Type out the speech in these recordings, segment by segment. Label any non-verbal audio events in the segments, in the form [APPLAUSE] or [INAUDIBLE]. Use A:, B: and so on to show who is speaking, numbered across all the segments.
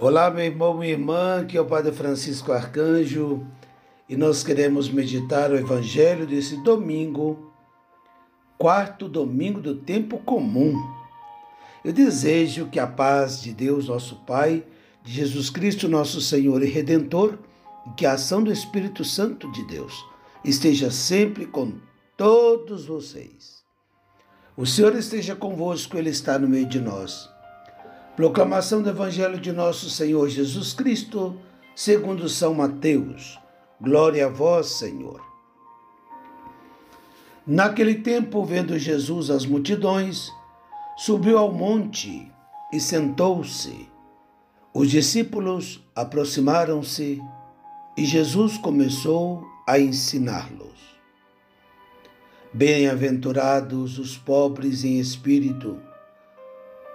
A: Olá, meu irmão, minha irmã, que é o Padre Francisco Arcanjo, e nós queremos meditar o Evangelho desse domingo, quarto domingo do tempo comum. Eu desejo que a paz de Deus, nosso Pai, de Jesus Cristo, nosso Senhor e Redentor, e que a ação do Espírito Santo de Deus esteja sempre com todos vocês. O Senhor esteja convosco, Ele está no meio de nós. Proclamação do Evangelho de nosso Senhor Jesus Cristo, segundo São Mateus. Glória a vós, Senhor. Naquele tempo, vendo Jesus as multidões, subiu ao monte e sentou-se. Os discípulos aproximaram-se e Jesus começou a ensiná-los. Bem-aventurados os pobres em espírito,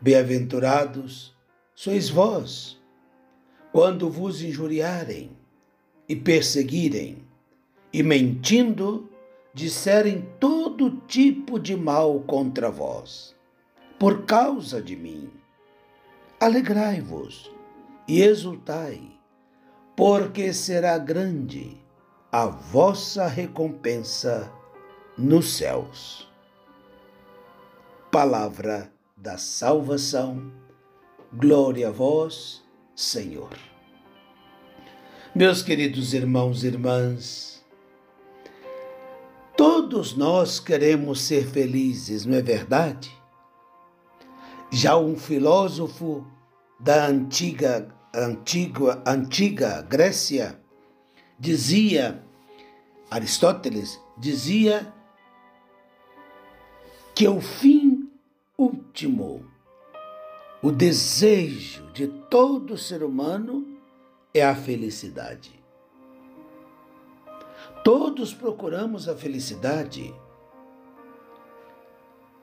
A: Bem-aventurados sois vós, quando vos injuriarem e perseguirem, e mentindo, disserem todo tipo de mal contra vós, por causa de mim. Alegrai-vos e exultai, porque será grande a vossa recompensa nos céus. Palavra da salvação. Glória a vós, Senhor. Meus queridos irmãos e irmãs, todos nós queremos ser felizes, não é verdade? Já um filósofo da antiga, antiga, antiga Grécia dizia, Aristóteles dizia que o fim último, o desejo de todo ser humano é a felicidade. Todos procuramos a felicidade.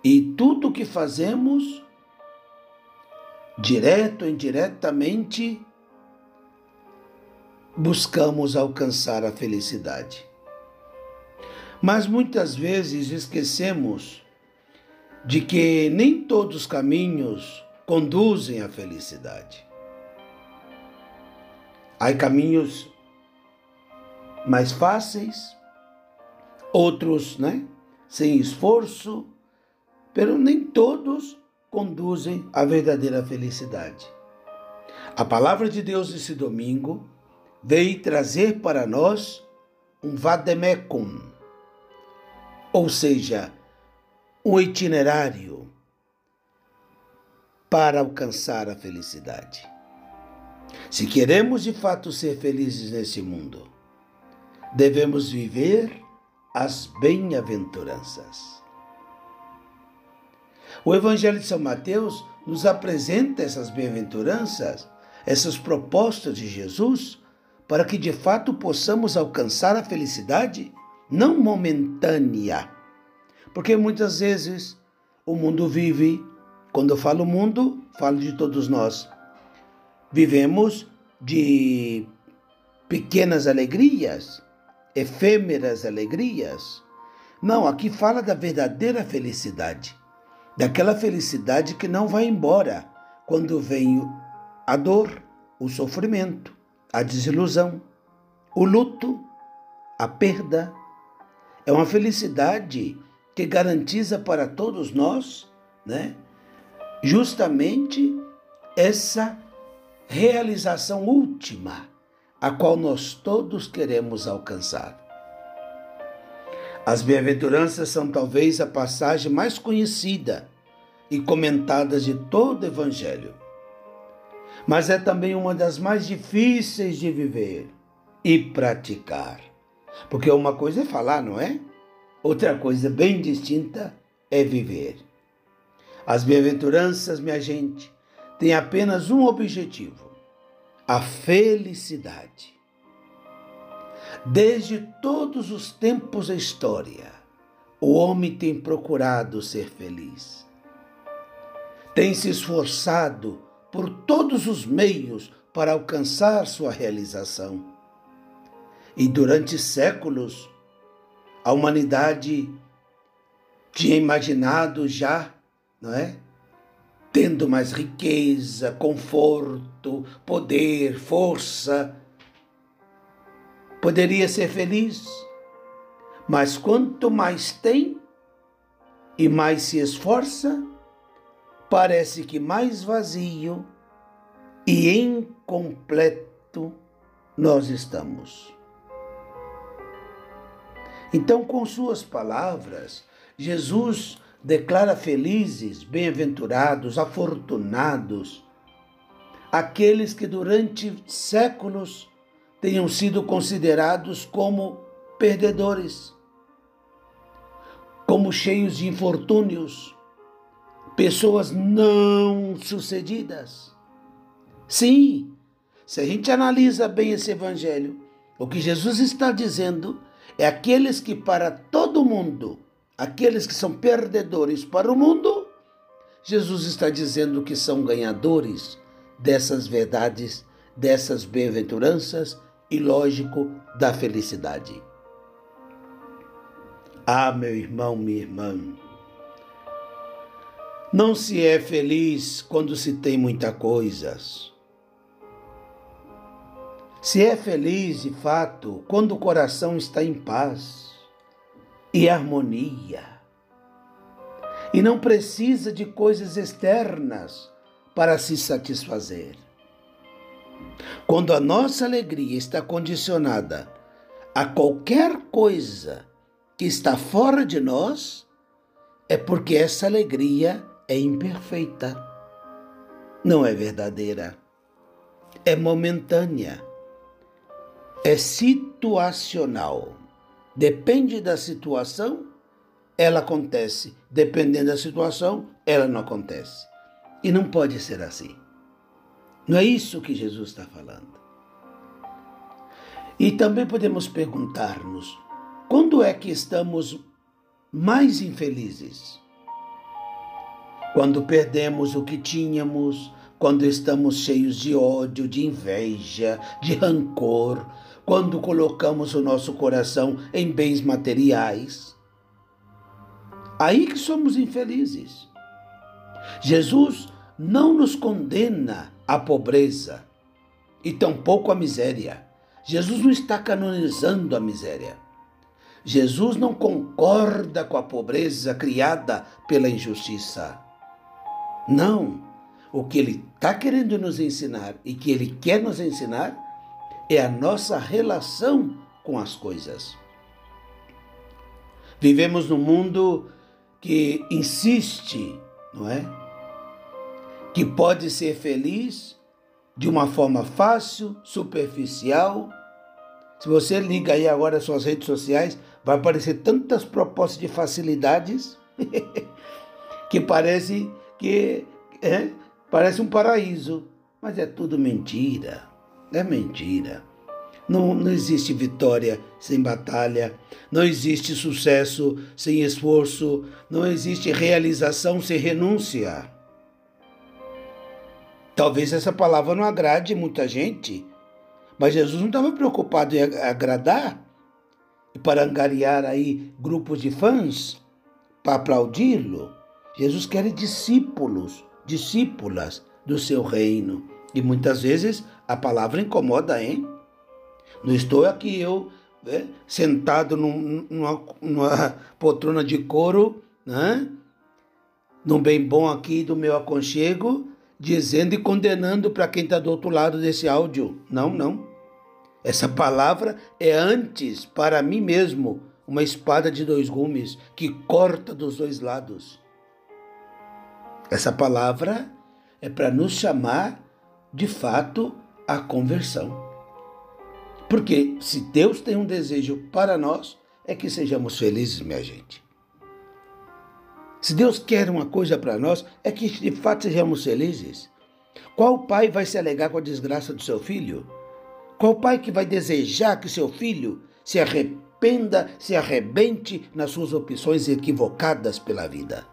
A: E tudo que fazemos, direto ou indiretamente, buscamos alcançar a felicidade. Mas muitas vezes esquecemos de que nem todos os caminhos conduzem à felicidade. Há caminhos mais fáceis, outros, né, sem esforço, pero nem todos conduzem à verdadeira felicidade. A palavra de Deus esse domingo veio trazer para nós um vademecum, ou seja, um itinerário para alcançar a felicidade. Se queremos de fato ser felizes nesse mundo, devemos viver as bem-aventuranças. O Evangelho de São Mateus nos apresenta essas bem-aventuranças, essas propostas de Jesus, para que de fato possamos alcançar a felicidade não momentânea, porque muitas vezes o mundo vive, quando eu falo mundo, falo de todos nós. Vivemos de pequenas alegrias, efêmeras alegrias. Não, aqui fala da verdadeira felicidade, daquela felicidade que não vai embora quando vem a dor, o sofrimento, a desilusão, o luto, a perda. É uma felicidade que garantiza para todos nós, né, justamente essa realização última, a qual nós todos queremos alcançar. As bem-aventuranças são talvez a passagem mais conhecida e comentada de todo o Evangelho. Mas é também uma das mais difíceis de viver e praticar. Porque uma coisa é falar, não é? Outra coisa bem distinta é viver. As bem-aventuranças, minha gente, têm apenas um objetivo: a felicidade. Desde todos os tempos da história, o homem tem procurado ser feliz. Tem se esforçado por todos os meios para alcançar sua realização. E durante séculos, a humanidade tinha imaginado já, não é? Tendo mais riqueza, conforto, poder, força, poderia ser feliz. Mas quanto mais tem e mais se esforça, parece que mais vazio e incompleto nós estamos. Então, com suas palavras, Jesus declara felizes, bem-aventurados, afortunados aqueles que durante séculos tenham sido considerados como perdedores, como cheios de infortúnios, pessoas não sucedidas. Sim, se a gente analisa bem esse evangelho, o que Jesus está dizendo é aqueles que para todo mundo, aqueles que são perdedores para o mundo, Jesus está dizendo que são ganhadores dessas verdades, dessas bem-aventuranças e, lógico, da felicidade. Ah, meu irmão, minha irmã, não se é feliz quando se tem muitas coisas. Se é feliz de fato quando o coração está em paz e harmonia. E não precisa de coisas externas para se satisfazer. Quando a nossa alegria está condicionada a qualquer coisa que está fora de nós, é porque essa alegria é imperfeita, não é verdadeira, é momentânea é situacional. Depende da situação, ela acontece. Dependendo da situação, ela não acontece. E não pode ser assim. Não é isso que Jesus está falando. E também podemos perguntar-nos: quando é que estamos mais infelizes? Quando perdemos o que tínhamos, quando estamos cheios de ódio, de inveja, de rancor, quando colocamos o nosso coração em bens materiais. Aí que somos infelizes. Jesus não nos condena à pobreza e tampouco à miséria. Jesus não está canonizando a miséria. Jesus não concorda com a pobreza criada pela injustiça. Não. O que ele está querendo nos ensinar e que ele quer nos ensinar é a nossa relação com as coisas. Vivemos num mundo que insiste, não é? Que pode ser feliz de uma forma fácil, superficial. Se você liga aí agora as suas redes sociais, vai aparecer tantas propostas de facilidades [LAUGHS] que parece que é, parece um paraíso, mas é tudo mentira. É mentira. Não, não existe vitória sem batalha, não existe sucesso sem esforço, não existe realização sem renúncia. Talvez essa palavra não agrade muita gente, mas Jesus não estava preocupado em agradar e para angariar aí grupos de fãs para aplaudi-lo. Jesus quer discípulos, discípulas do seu reino. E muitas vezes a palavra incomoda, hein? Não estou aqui eu né, sentado num, numa, numa poltrona de couro, né? num bem bom aqui do meu aconchego, dizendo e condenando para quem está do outro lado desse áudio. Não, não. Essa palavra é antes, para mim mesmo, uma espada de dois gumes que corta dos dois lados. Essa palavra é para nos chamar, de fato, à conversão. Porque se Deus tem um desejo para nós, é que sejamos felizes, minha gente. Se Deus quer uma coisa para nós, é que de fato sejamos felizes. Qual pai vai se alegar com a desgraça do seu filho? Qual pai que vai desejar que seu filho se arrependa, se arrebente nas suas opções equivocadas pela vida?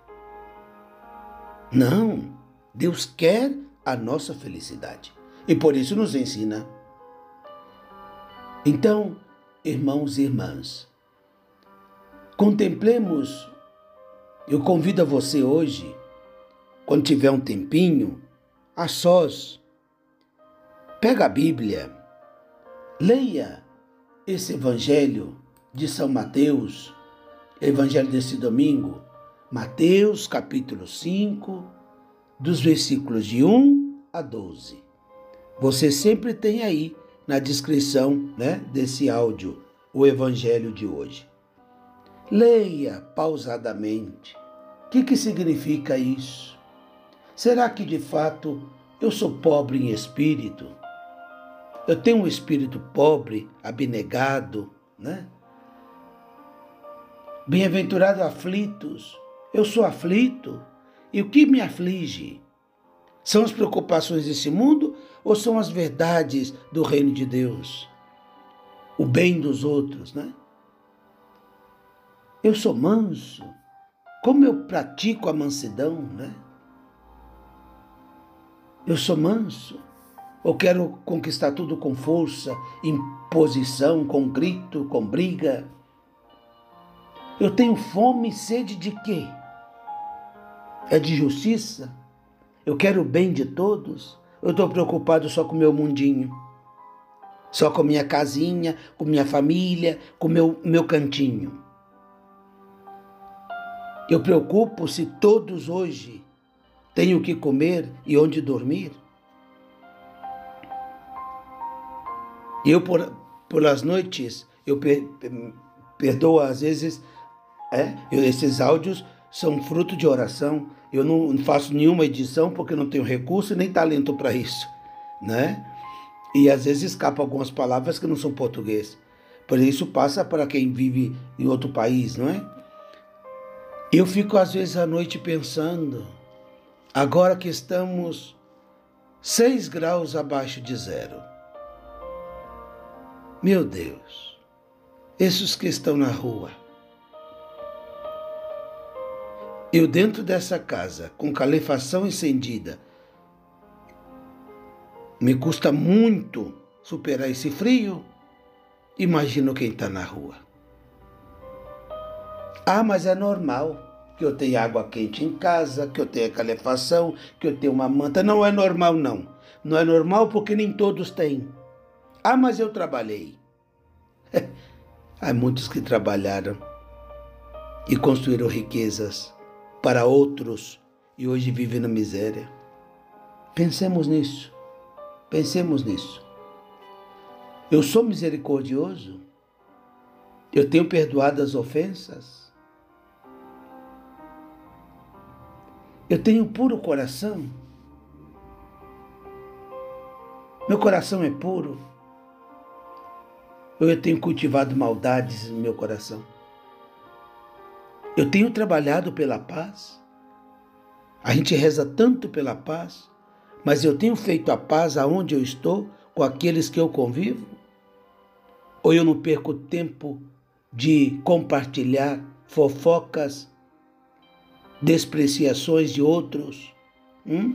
A: Não. Deus quer a nossa felicidade e por isso nos ensina. Então, irmãos e irmãs, contemplemos. Eu convido a você hoje, quando tiver um tempinho, a sós, pega a Bíblia Leia esse Evangelho de São Mateus, Evangelho desse domingo, Mateus capítulo 5, dos versículos de 1 a 12. Você sempre tem aí na descrição né, desse áudio o Evangelho de hoje. Leia pausadamente. O que, que significa isso? Será que de fato eu sou pobre em espírito? Eu tenho um espírito pobre, abnegado, né? Bem-aventurado aflitos. Eu sou aflito. E o que me aflige? São as preocupações desse mundo ou são as verdades do reino de Deus? O bem dos outros, né? Eu sou manso. Como eu pratico a mansidão, né? Eu sou manso. Ou quero conquistar tudo com força, imposição, com grito, com briga? Eu tenho fome e sede de quê? É de justiça? Eu quero o bem de todos? Eu estou preocupado só com o meu mundinho? Só com minha casinha, com minha família, com meu meu cantinho? Eu preocupo se todos hoje têm o que comer e onde dormir? Eu, por, pelas noites, eu per, perdoo às vezes, é, esses áudios são fruto de oração. Eu não faço nenhuma edição porque não tenho recurso nem talento para isso, né? E às vezes escapam algumas palavras que não são português. Por isso passa para quem vive em outro país, não é? Eu fico às vezes à noite pensando, agora que estamos seis graus abaixo de zero, meu Deus, esses que estão na rua. Eu dentro dessa casa, com calefação incendida, me custa muito superar esse frio. Imagino quem está na rua. Ah, mas é normal que eu tenha água quente em casa, que eu tenha calefação, que eu tenha uma manta. Não é normal, não. Não é normal porque nem todos têm. Ah, mas eu trabalhei. [LAUGHS] Há muitos que trabalharam e construíram riquezas para outros e hoje vivem na miséria. Pensemos nisso. Pensemos nisso. Eu sou misericordioso? Eu tenho perdoado as ofensas? Eu tenho puro coração? Meu coração é puro? Ou eu tenho cultivado maldades no meu coração? Eu tenho trabalhado pela paz? A gente reza tanto pela paz, mas eu tenho feito a paz aonde eu estou, com aqueles que eu convivo? Ou eu não perco tempo de compartilhar fofocas, despreciações de outros? Hum?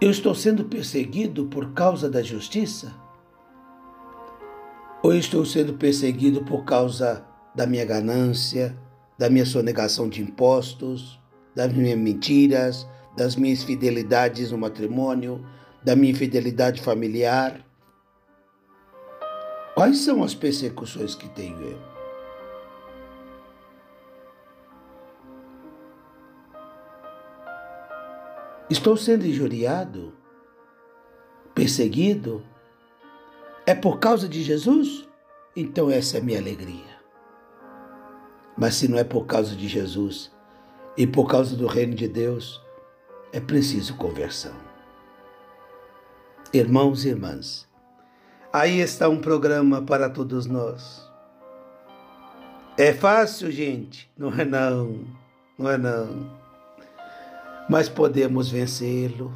A: Eu estou sendo perseguido por causa da justiça? Ou estou sendo perseguido por causa da minha ganância, da minha sonegação de impostos, das minhas mentiras, das minhas fidelidades no matrimônio, da minha infidelidade familiar? Quais são as persecuções que tenho eu? Estou sendo injuriado perseguido, é por causa de Jesus? Então essa é a minha alegria. Mas se não é por causa de Jesus e por causa do reino de Deus, é preciso conversão. Irmãos e irmãs, aí está um programa para todos nós. É fácil, gente? Não é não, não é não. Mas podemos vencê-lo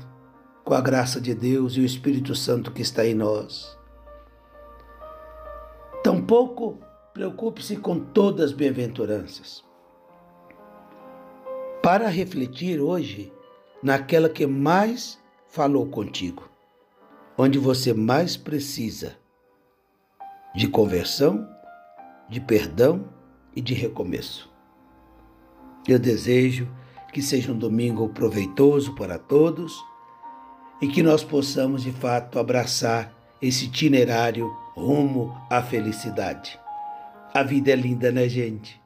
A: com a graça de Deus e o Espírito Santo que está em nós. Tampouco Preocupe-se com todas as bem-aventuranças. Para refletir hoje naquela que mais falou contigo, onde você mais precisa de conversão, de perdão e de recomeço. Eu desejo que seja um domingo proveitoso para todos e que nós possamos de fato abraçar esse itinerário rumo à felicidade. A vida é linda, né, gente?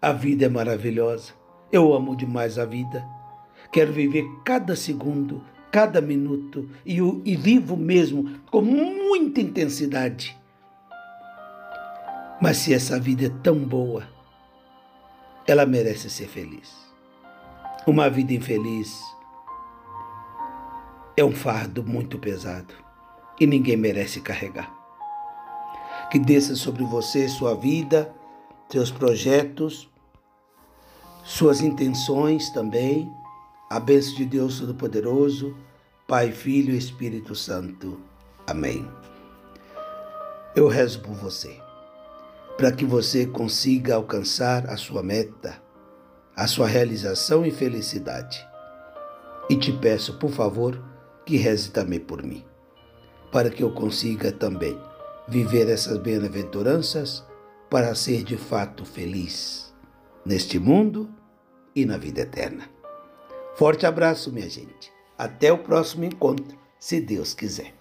A: A vida é maravilhosa. Eu amo demais a vida. Quero viver cada segundo, cada minuto e, e vivo mesmo com muita intensidade. Mas se essa vida é tão boa, ela merece ser feliz. Uma vida infeliz é um fardo muito pesado e ninguém merece carregar que desça sobre você sua vida, seus projetos, suas intenções também. A bênção de Deus Todo-Poderoso, Pai, Filho e Espírito Santo. Amém. Eu rezo por você, para que você consiga alcançar a sua meta, a sua realização e felicidade. E te peço, por favor, que reze também por mim, para que eu consiga também viver essas bem-aventuranças para ser de fato feliz neste mundo e na vida eterna. Forte abraço, minha gente. Até o próximo encontro, se Deus quiser.